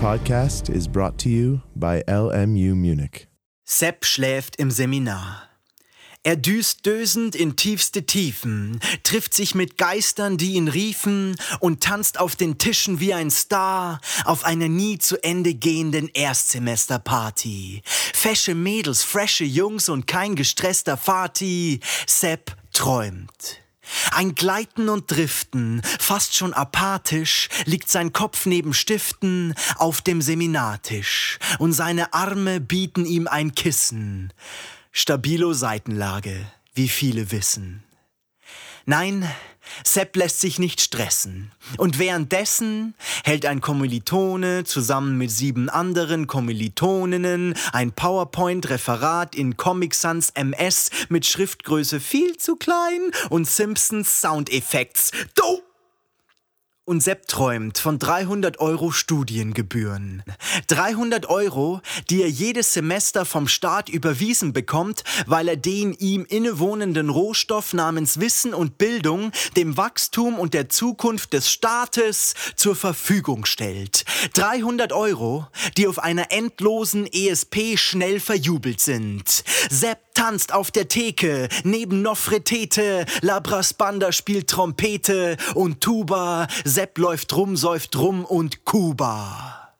podcast is brought to you by LMU Munich. Sepp schläft im Seminar. Er düst dösend in tiefste Tiefen, trifft sich mit Geistern, die ihn riefen, und tanzt auf den Tischen wie ein Star auf einer nie zu Ende gehenden Erstsemesterparty. Fesche Mädels, frische Jungs und kein gestresster Fati. Sepp träumt. Ein Gleiten und Driften, fast schon apathisch, liegt sein Kopf neben Stiften auf dem Seminartisch, und seine Arme bieten ihm ein Kissen. Stabilo Seitenlage, wie viele wissen. Nein, Sepp lässt sich nicht stressen. Und währenddessen hält ein Kommilitone zusammen mit sieben anderen Kommilitoninnen ein PowerPoint-Referat in Comic Sans MS mit Schriftgröße viel zu klein und Simpsons Soundeffekts. Do! Und Sepp träumt von 300 Euro Studiengebühren. 300 Euro, die er jedes Semester vom Staat überwiesen bekommt, weil er den ihm innewohnenden Rohstoff namens Wissen und Bildung dem Wachstum und der Zukunft des Staates zur Verfügung stellt. 300 Euro, die auf einer endlosen ESP schnell verjubelt sind. Sepp tanzt auf der Theke, neben Nofretete, Labras Banda spielt Trompete und Tuba, Sepp läuft rum, säuft rum und Kuba.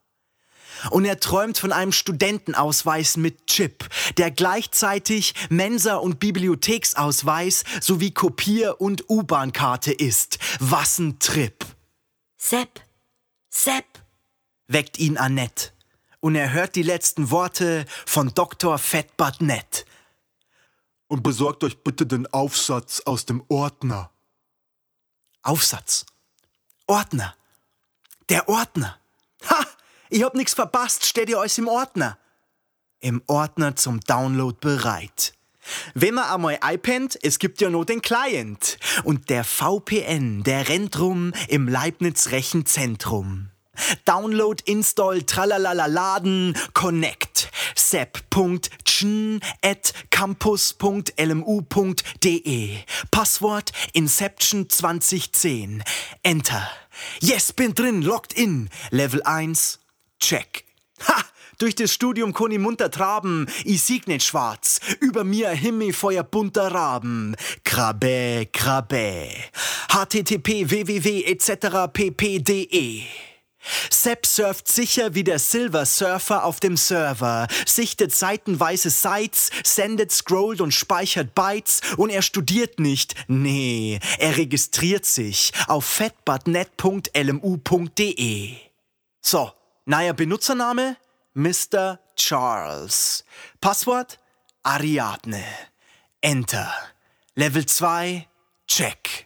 Und er träumt von einem Studentenausweis mit Chip, der gleichzeitig Mensa- und Bibliotheksausweis sowie Kopier- und U-Bahn-Karte ist. Was ein Trip! Sepp, Sepp, weckt ihn Annette. Und er hört die letzten Worte von Dr. Fettbart Nett und besorgt euch bitte den Aufsatz aus dem Ordner. Aufsatz. Ordner. Der Ordner. Ha! Ich hab nix verpasst, steht ihr euch im Ordner. Im Ordner zum Download bereit. Wenn man einmal iPad, es gibt ja nur den Client. Und der VPN, der rennt rum im Leibniz Rechenzentrum. Download, Install, Tralalala, Laden, Connect. sep.chen at campus.lmu.de. Passwort Inception 2010. Enter. Yes, bin drin, logged in. Level 1. Check. Ha! Durch das Studium ich munter traben, ich sieg nicht schwarz, über mir Himmelfeuer bunter Raben. Krabbe, krabbe. http www etc pp.de Sepp surft sicher wie der Silver Surfer auf dem Server, sichtet seitenweise Sites, sendet, scrollt und speichert Bytes und er studiert nicht. Nee, er registriert sich auf fatbutnet.lmu.de. So, neuer Benutzername? Mr. Charles. Passwort? Ariadne. Enter. Level 2? Check.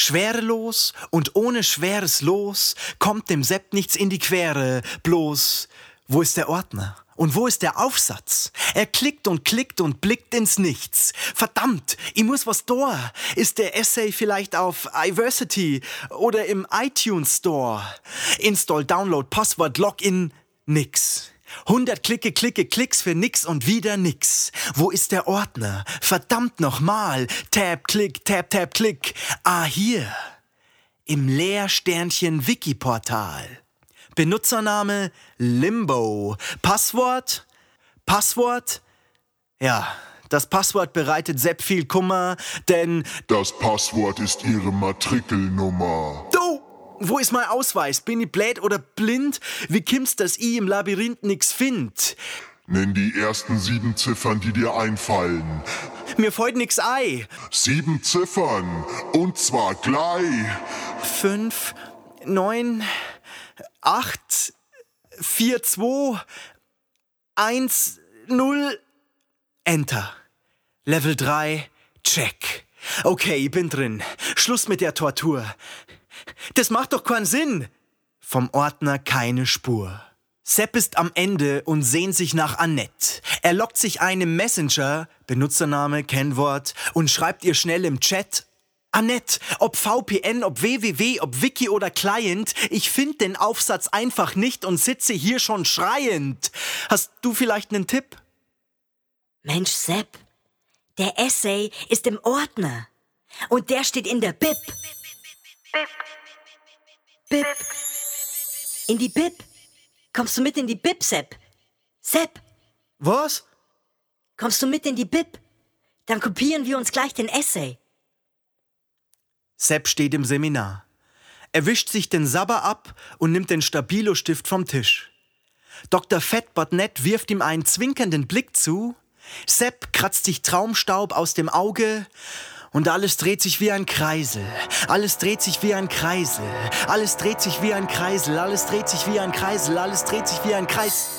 Schwerelos und ohne schweres Los kommt dem Sepp nichts in die Quere, bloß wo ist der Ordner? Und wo ist der Aufsatz? Er klickt und klickt und blickt ins Nichts. Verdammt, ich muss was da. Ist der Essay vielleicht auf iVersity oder im iTunes Store? Install, Download, Passwort, Login, nix. 100 Klicke, Klicke, Klicks für nix und wieder nix. Wo ist der Ordner? Verdammt nochmal. Tab, Klick, Tab, Tab, Klick. Ah, hier. Im Leersternchen Wikiportal. Benutzername Limbo. Passwort? Passwort? Ja, das Passwort bereitet Sepp viel Kummer, denn Das Passwort ist Ihre Matrikelnummer. Wo ist mein Ausweis? Bin ich blöd oder blind? Wie kimmt's, dass ich im Labyrinth nix find? Nenn die ersten sieben Ziffern, die dir einfallen. Mir fällt nix ei. Sieben Ziffern. Und zwar gleich. Fünf, neun, acht, vier, zwei, eins, null. Enter. Level 3, check. Okay, ich bin drin. Schluss mit der Tortur. Das macht doch keinen Sinn. Vom Ordner keine Spur. Sepp ist am Ende und sehnt sich nach Annette. Er lockt sich ein im Messenger, Benutzername, Kennwort, und schreibt ihr schnell im Chat. Annette, ob VPN, ob www, ob Wiki oder Client, ich find den Aufsatz einfach nicht und sitze hier schon schreiend. Hast du vielleicht einen Tipp? Mensch, Sepp, der Essay ist im Ordner. Und der steht in der Bib. Bib. In die Bib. Kommst du mit in die Bib, Sepp? Sepp, Was? kommst du mit in die Bib? Dann kopieren wir uns gleich den Essay. Sepp steht im Seminar. Er wischt sich den Sabber ab und nimmt den Stabilo-Stift vom Tisch. Dr. Fettbotnet wirft ihm einen zwinkernden Blick zu. Sepp kratzt sich Traumstaub aus dem Auge und alles dreht sich wie ein Kreisel. Alles dreht sich wie ein Kreisel. Alles dreht sich wie ein Kreisel. Alles dreht sich wie ein Kreisel. Alles dreht sich wie ein Kreis.